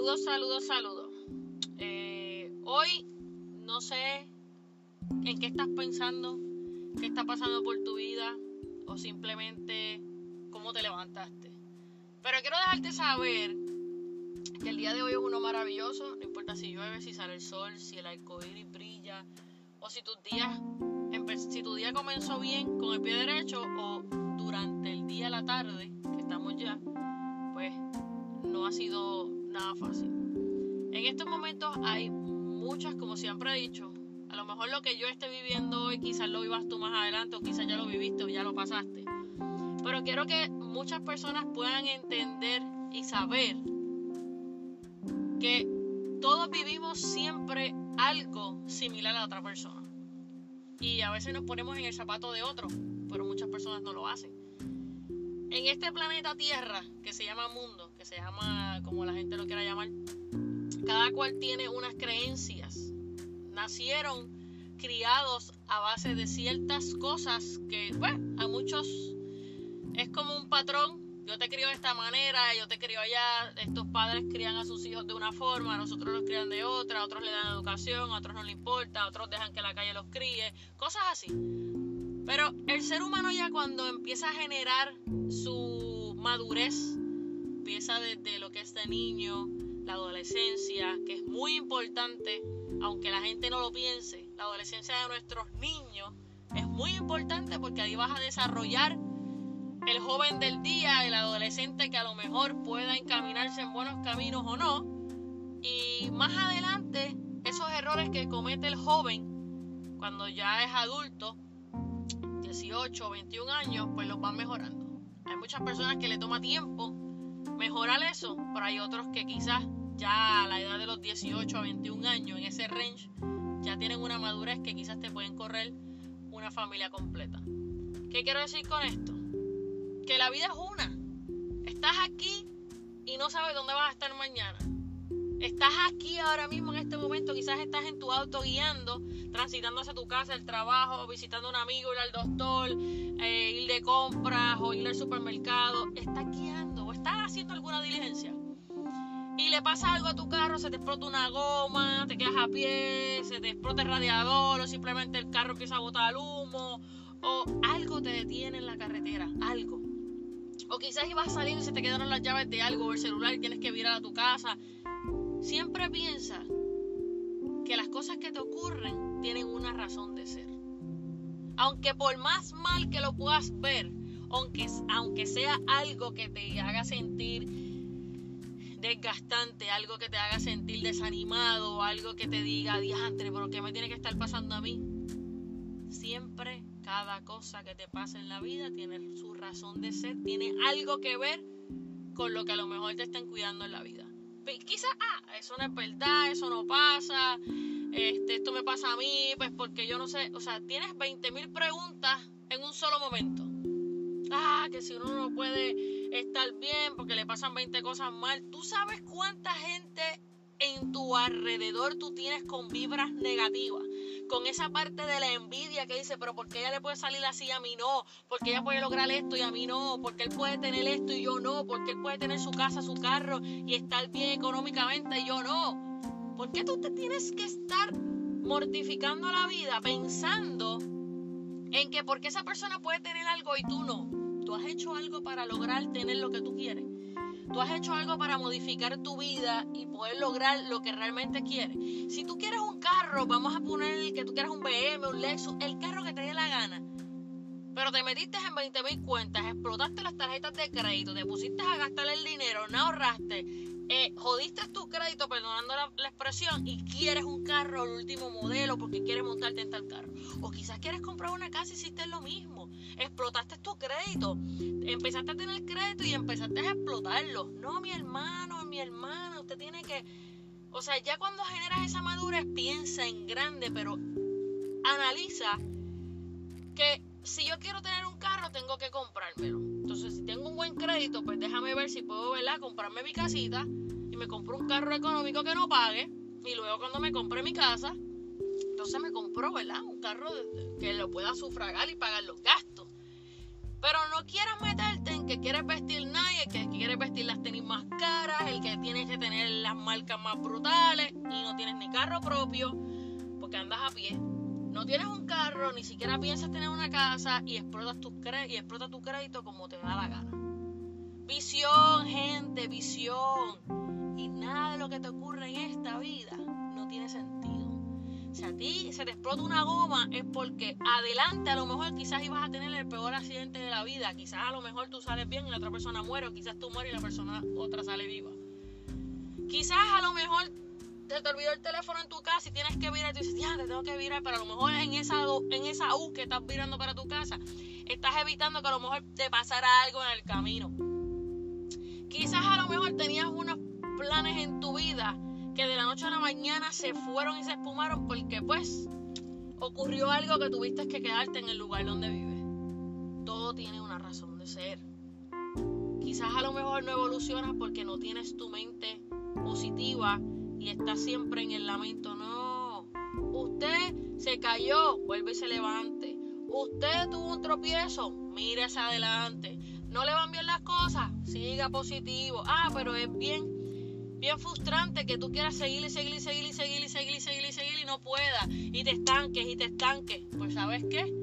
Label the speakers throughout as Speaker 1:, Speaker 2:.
Speaker 1: Saludos, saludos, saludos. Eh, hoy no sé en qué estás pensando, qué está pasando por tu vida o simplemente cómo te levantaste. Pero quiero dejarte saber que el día de hoy es uno maravilloso, no importa si llueve, si sale el sol, si el arcoíris brilla o si tus días tu día comenzó bien con el pie derecho o durante el día, la tarde, que estamos ya, pues no ha sido nada fácil. En estos momentos hay muchas, como siempre he dicho, a lo mejor lo que yo esté viviendo hoy quizás lo vivas tú más adelante o quizás ya lo viviste o ya lo pasaste. Pero quiero que muchas personas puedan entender y saber que todos vivimos siempre algo similar a otra persona. Y a veces nos ponemos en el zapato de otro, pero muchas personas no lo hacen. En este planeta Tierra, que se llama mundo, que se llama como la gente lo quiera llamar, cada cual tiene unas creencias. Nacieron criados a base de ciertas cosas que, bueno, a muchos es como un patrón. Yo te crío de esta manera, yo te crío allá. Estos padres crían a sus hijos de una forma, nosotros los crían de otra, otros le dan educación, a otros no le importa, otros dejan que la calle los críe, cosas así. Pero el ser humano ya cuando empieza a generar su madurez, empieza desde lo que es de niño, la adolescencia, que es muy importante, aunque la gente no lo piense, la adolescencia de nuestros niños es muy importante porque ahí vas a desarrollar el joven del día, el adolescente que a lo mejor pueda encaminarse en buenos caminos o no. Y más adelante, esos errores que comete el joven cuando ya es adulto, 18 o 21 años, pues los van mejorando. Hay muchas personas que le toma tiempo mejorar eso, pero hay otros que quizás ya a la edad de los 18 a 21 años, en ese range, ya tienen una madurez que quizás te pueden correr una familia completa. ¿Qué quiero decir con esto? Que la vida es una. Estás aquí y no sabes dónde vas a estar mañana. Estás aquí ahora mismo en este momento, quizás estás en tu auto guiando, transitando hacia tu casa, el trabajo, visitando a un amigo, ir al doctor, eh, ir de compras o ir al supermercado. Estás guiando alguna diligencia. Y le pasa algo a tu carro, se te explota una goma, te quedas a pie, se te explota el radiador o simplemente el carro empieza a botar humo o algo te detiene en la carretera, algo. O quizás ibas a salir y se te quedaron las llaves de algo o el celular y tienes que virar a tu casa Siempre piensa que las cosas que te ocurren tienen una razón de ser. Aunque por más mal que lo puedas ver, aunque, sea algo que te haga sentir desgastante, algo que te haga sentir desanimado, algo que te diga, diantre, pero ¿qué me tiene que estar pasando a mí? Siempre cada cosa que te pasa en la vida tiene su razón de ser, tiene algo que ver con lo que a lo mejor te están cuidando en la vida quizás, ah, eso no es verdad, eso no pasa, este, esto me pasa a mí, pues porque yo no sé, o sea, tienes 20.000 preguntas en un solo momento. Ah, que si uno no puede estar bien porque le pasan 20 cosas mal, tú sabes cuánta gente en tu alrededor tú tienes con vibras negativas con esa parte de la envidia que dice, pero ¿por qué ella le puede salir así a mí no? ¿Por qué ella puede lograr esto y a mí no? ¿Por qué él puede tener esto y yo no? ¿Por qué él puede tener su casa, su carro y estar bien económicamente y yo no? ¿Por qué tú te tienes que estar mortificando la vida pensando en que porque esa persona puede tener algo y tú no? Tú has hecho algo para lograr tener lo que tú quieres. Tú has hecho algo para modificar tu vida y poder lograr lo que realmente quieres. Si tú quieres un carro, vamos a poner que tú quieras un BM, un Lexus, el carro que te dé la gana. Pero te metiste en 20 mil cuentas, explotaste las tarjetas de crédito, te pusiste a gastar el dinero, no ahorraste, eh, jodiste tu crédito, perdonando la, expresión, y quieres un carro el último modelo porque quieres montarte en tal carro. O quizás quieres comprar una casa y hiciste lo mismo. Explotaste tu crédito, empezaste a tener crédito y empezaste a explotarlo. No, mi hermano, mi hermana, usted tiene que... O sea, ya cuando generas esa madurez, piensa en grande, pero analiza que si yo quiero tener un carro, tengo que comprármelo. Entonces, si tengo un buen crédito, pues déjame ver si puedo, ¿verdad? Comprarme mi casita y me compro un carro económico que no pague. Y luego cuando me compre mi casa, entonces me compro, ¿verdad? Un carro que lo pueda sufragar y pagar los gastos. Pero no quieras meterte en que quiere vestir el que quiere vestir las tenis más caras, el que tiene que tener las marcas más brutales y no tienes ni carro propio porque andas a pie. No tienes un carro, ni siquiera piensas tener una casa y explotas tu, y explota tu crédito como te da la gana. Visión, gente, visión. Y nada de lo que te ocurre en esta vida no tiene sentido. Si a ti se te explota una goma es porque adelante a lo mejor quizás ibas a tener el peor accidente de la vida. Quizás a lo mejor tú sales bien y la otra persona muere o quizás tú mueres y la persona otra sale viva. Quizás a lo mejor te, te olvidó el teléfono en tu casa y tienes que virar tú dices, ya, te tengo que virar, pero a lo mejor en esa, en esa U que estás virando para tu casa, estás evitando que a lo mejor te pasara algo en el camino. Quizás a lo mejor tenías unos planes en tu vida que de la noche a la mañana se fueron y se espumaron porque pues ocurrió algo que tuviste que quedarte en el lugar donde vives. Todo tiene una razón de ser. Quizás a lo mejor no evolucionas porque no tienes tu mente positiva y estás siempre en el lamento. No, usted se cayó, vuelve y se levante. Usted tuvo un tropiezo, mire hacia adelante. No le van bien las cosas, siga positivo. Ah, pero es bien bien frustrante que tú quieras seguir y seguir y seguir y seguir y seguir y seguir y seguir y no puedas y te estanques y te estanques. Pues sabes qué?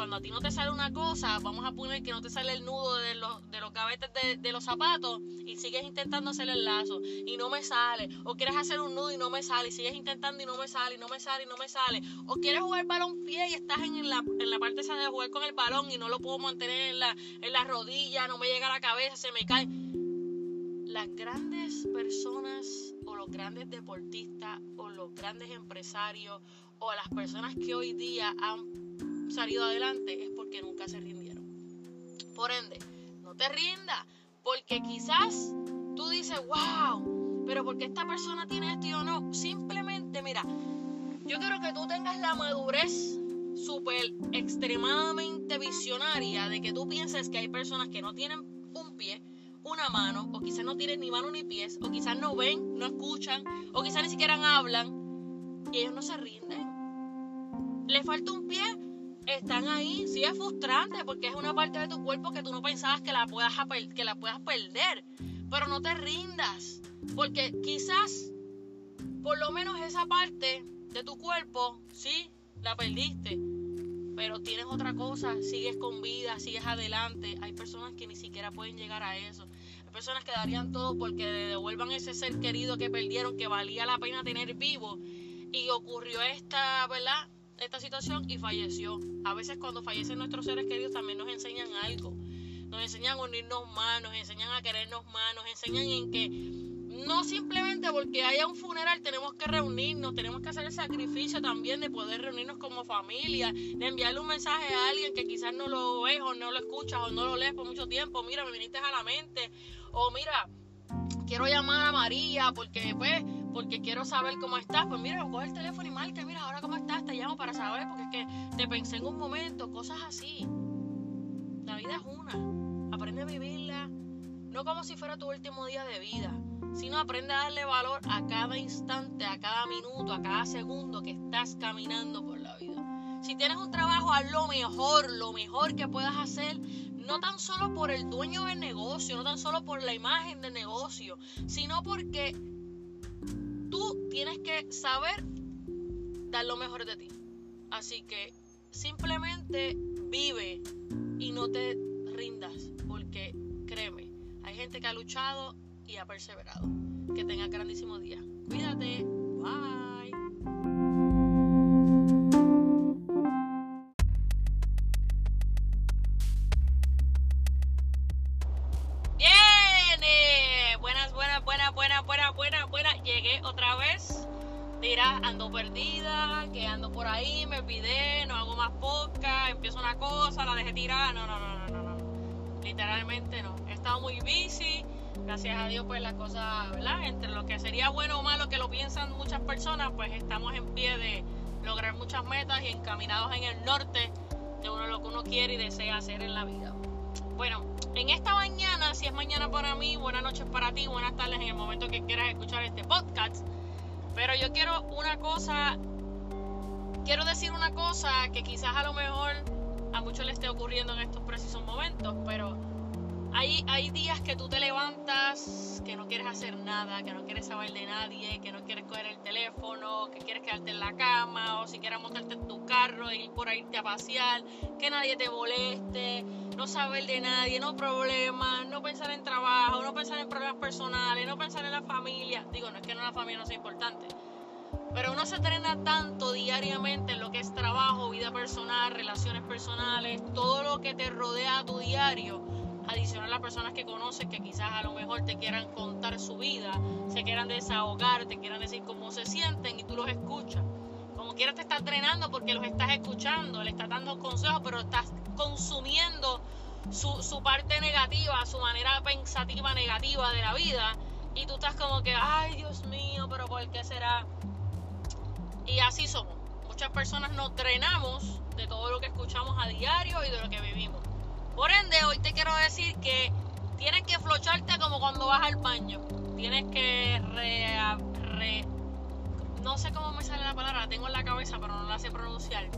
Speaker 1: Cuando a ti no te sale una cosa, vamos a poner que no te sale el nudo de los, de los gavetes de, los zapatos y sigues intentando hacer el lazo y no me sale. O quieres hacer un nudo y no me sale y sigues intentando y no me sale y no me sale y no me sale. O quieres jugar balón pie y estás en la, en la parte esa de jugar con el balón y no lo puedo mantener en la, en la rodilla, no me llega a la cabeza, se me cae las grandes personas o los grandes deportistas o los grandes empresarios o las personas que hoy día han salido adelante es porque nunca se rindieron. Por ende, no te rindas, porque quizás tú dices, wow, pero porque esta persona tiene esto y yo no. Simplemente, mira, yo quiero que tú tengas la madurez súper extremadamente visionaria de que tú pienses que hay personas que no tienen un pie, una mano, o quizás no tienen ni mano ni pies, o quizás no ven, no escuchan, o quizás ni siquiera hablan, y ellos no se rinden. Les falta un pie, están ahí, sí es frustrante porque es una parte de tu cuerpo que tú no pensabas que la puedas, que la puedas perder, pero no te rindas, porque quizás por lo menos esa parte de tu cuerpo, sí, la perdiste, pero tienes otra cosa, sigues con vida, sigues adelante. Hay personas que ni siquiera pueden llegar a eso. Hay personas que darían todo porque devuelvan ese ser querido que perdieron, que valía la pena tener vivo. Y ocurrió esta, ¿verdad? Esta situación y falleció. A veces cuando fallecen nuestros seres queridos también nos enseñan algo. Nos enseñan a unirnos más, nos enseñan a querernos más, nos enseñan en que no simplemente porque haya un funeral tenemos que reunirnos, tenemos que hacer el sacrificio también de poder reunirnos como familia, de enviarle un mensaje a alguien que quizás no lo ves o no lo escuchas o no lo lees por mucho tiempo, mira, me viniste a la mente, o mira, quiero llamar a María porque pues, porque quiero saber cómo estás, pues mira, coge el teléfono y marca, mira, ahora cómo estás, te llamo para saber, porque es que te pensé en un momento, cosas así. La vida es una, aprende a vivirla, no como si fuera tu último día de vida sino aprende a darle valor a cada instante, a cada minuto, a cada segundo que estás caminando por la vida. Si tienes un trabajo, haz lo mejor, lo mejor que puedas hacer, no tan solo por el dueño del negocio, no tan solo por la imagen del negocio, sino porque tú tienes que saber dar lo mejor de ti. Así que simplemente vive y no te rindas, porque créeme, hay gente que ha luchado y ha perseverado. Que tenga grandísimo día. Cuídate. Bye. Otra vez. Dirás, ando perdida, que ando por ahí, me pide, no hago más podcast, empiezo una cosa, la dejé tirar. No, no, no, no, no, no. Literalmente no. He estado muy busy gracias a Dios, pues la cosa, ¿verdad? Entre lo que sería bueno o malo que lo piensan muchas personas, pues estamos en pie de lograr muchas metas y encaminados en el norte de uno lo que uno quiere y desea hacer en la vida. Bueno, en esta mañana, si es mañana para mí, buenas noches para ti, buenas tardes en el momento que quieras escuchar este podcast. Pero yo quiero una cosa, quiero decir una cosa que quizás a lo mejor a muchos les esté ocurriendo en estos precisos momentos, pero Hay, hay días que tú te levantas, que no quieres hacer nada, que no quieres saber de nadie, que no quieres coger el teléfono, que quieres quedarte en la cama o si quieres montarte en tu carro e ir por ahí a pasear, que nadie te moleste, no saber de nadie, no problemas, no pensar en trabajo, no pensar en problemas personales, no pensar en la familia. Digo, no es que no la familia no sea importante, pero uno se trena tanto diariamente en lo que es trabajo, vida personal, relaciones personales, todo lo que te rodea a tu diario adicional a las personas que conoces que quizás a lo mejor te quieran contar su vida, se quieran desahogar, te quieran decir cómo se sienten y tú los escuchas. Como quieras te estás drenando porque los estás escuchando, le estás dando consejos, pero estás consumiendo su, su parte negativa, su manera pensativa negativa de la vida y tú estás como que, ay Dios mío, pero ¿por qué será? Y así somos. Muchas personas nos drenamos de todo lo que escuchamos a diario y de lo que vivimos. Por ende, hoy te quiero decir que tienes que flocharte como cuando vas al baño. Tienes que re, no sé cómo me sale la palabra, la tengo en la cabeza, pero no la sé pronunciar.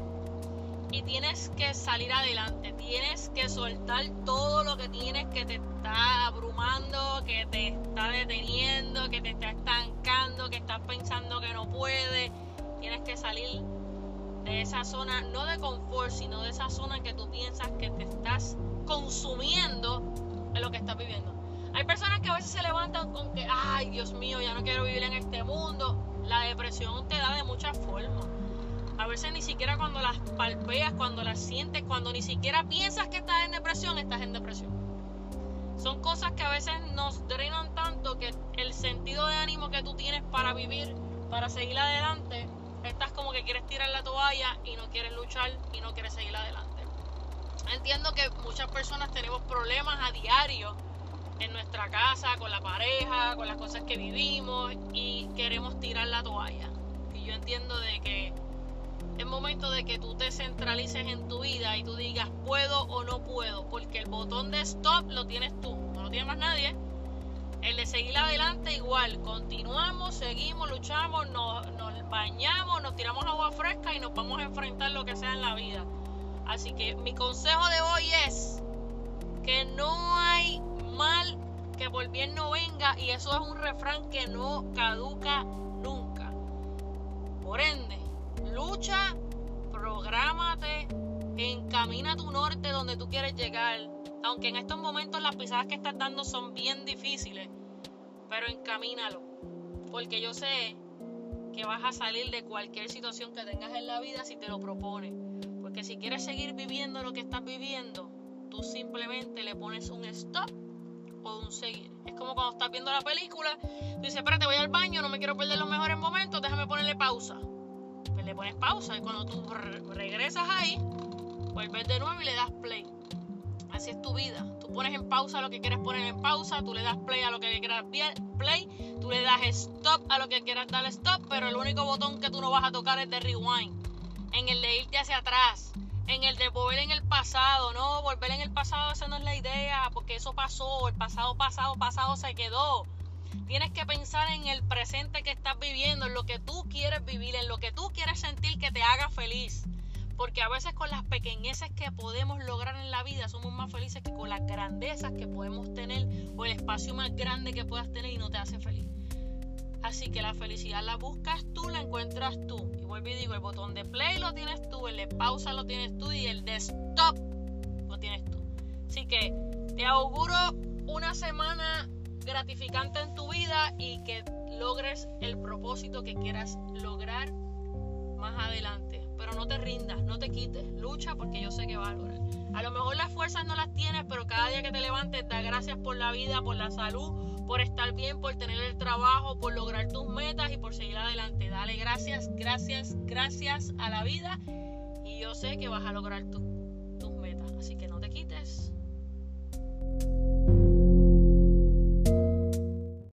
Speaker 1: Y tienes que salir adelante, tienes que soltar todo lo que tienes que te está abrumando, que te está deteniendo, que te está estancando, que estás pensando que no puedes. Tienes que salir de esa zona, no de confort, sino de esa zona que tú piensas que te estás consumiendo en lo que estás viviendo. Hay personas que a veces se levantan con que, ay Dios mío, ya no quiero vivir en este mundo. La depresión te da de muchas formas. A veces ni siquiera cuando las palpeas, cuando las sientes, cuando ni siquiera piensas que estás en depresión, estás en depresión. Son cosas que a veces nos drenan tanto que el sentido de ánimo que tú tienes para vivir, para seguir adelante, estás como que quieres tirar la toalla y no quieres luchar y no quieres seguir adelante. Entiendo que muchas personas tenemos problemas a diario en nuestra casa, con la pareja, con las cosas que vivimos y queremos tirar la toalla. Y yo entiendo de que es momento de que tú te centralices en tu vida y tú digas puedo o no puedo, porque el botón de stop lo tienes tú, no lo tiene más nadie. El de seguir adelante igual, continuamos, seguimos, luchamos, nos, bañamos, nos tiramos agua fresca y nos vamos a enfrentar lo que sea en la vida. Así que mi consejo de hoy es que no hay mal que por bien no venga y eso es un refrán que no caduca nunca. Por ende, lucha, prográmate, encamina tu norte donde tú quieres llegar aunque en estos momentos las pisadas que estás dando son bien difíciles, pero encamínalo, porque yo sé que vas a salir de cualquier situación que tengas en la vida si te lo propones. Porque si quieres seguir viviendo lo que estás viviendo, tú simplemente le pones un stop o un seguir. Es como cuando estás viendo la película, tú dices, espérate, voy al baño, no me quiero perder los mejores momentos, déjame ponerle pausa. Le pones pausa y cuando tú regresas ahí, vuelves de nuevo y le das play. Así es tu vida. Tú pones en pausa lo que quieres poner en pausa, tú le das play a lo que quieras play, tú le das stop a lo que quieras dar stop, pero el único botón que tú no vas a tocar es de rewind. En el de irte hacia atrás, en el de volver en el pasado, no, volver en el pasado esa no es la idea, porque eso pasó, el pasado pasado pasado se quedó. Tienes que pensar en el presente que estás viviendo, en lo que tú quieres vivir, en lo que tú quieres sentir que te haga feliz. Porque a veces con las pequeñeces que podemos lograr en la vida somos más felices que con las grandezas que podemos tener o el espacio más grande que puedas tener y no te hace feliz. Así que la felicidad la buscas tú, la encuentras tú. Y vuelvo y digo, el botón de play lo tienes tú, el de pausa lo tienes tú y el de stop lo tienes tú. Así que te auguro una semana gratificante en tu vida y que logres el propósito que quieras lograr más adelante pero no te rindas, no te quites, lucha porque yo sé que va a lograr. A lo mejor las fuerzas no las tienes, pero cada día que te levantes, da gracias por la vida, por la salud, por estar bien, por tener el trabajo, por lograr tus metas y por seguir adelante. Dale gracias, gracias, gracias a la vida y yo sé que vas a lograr tus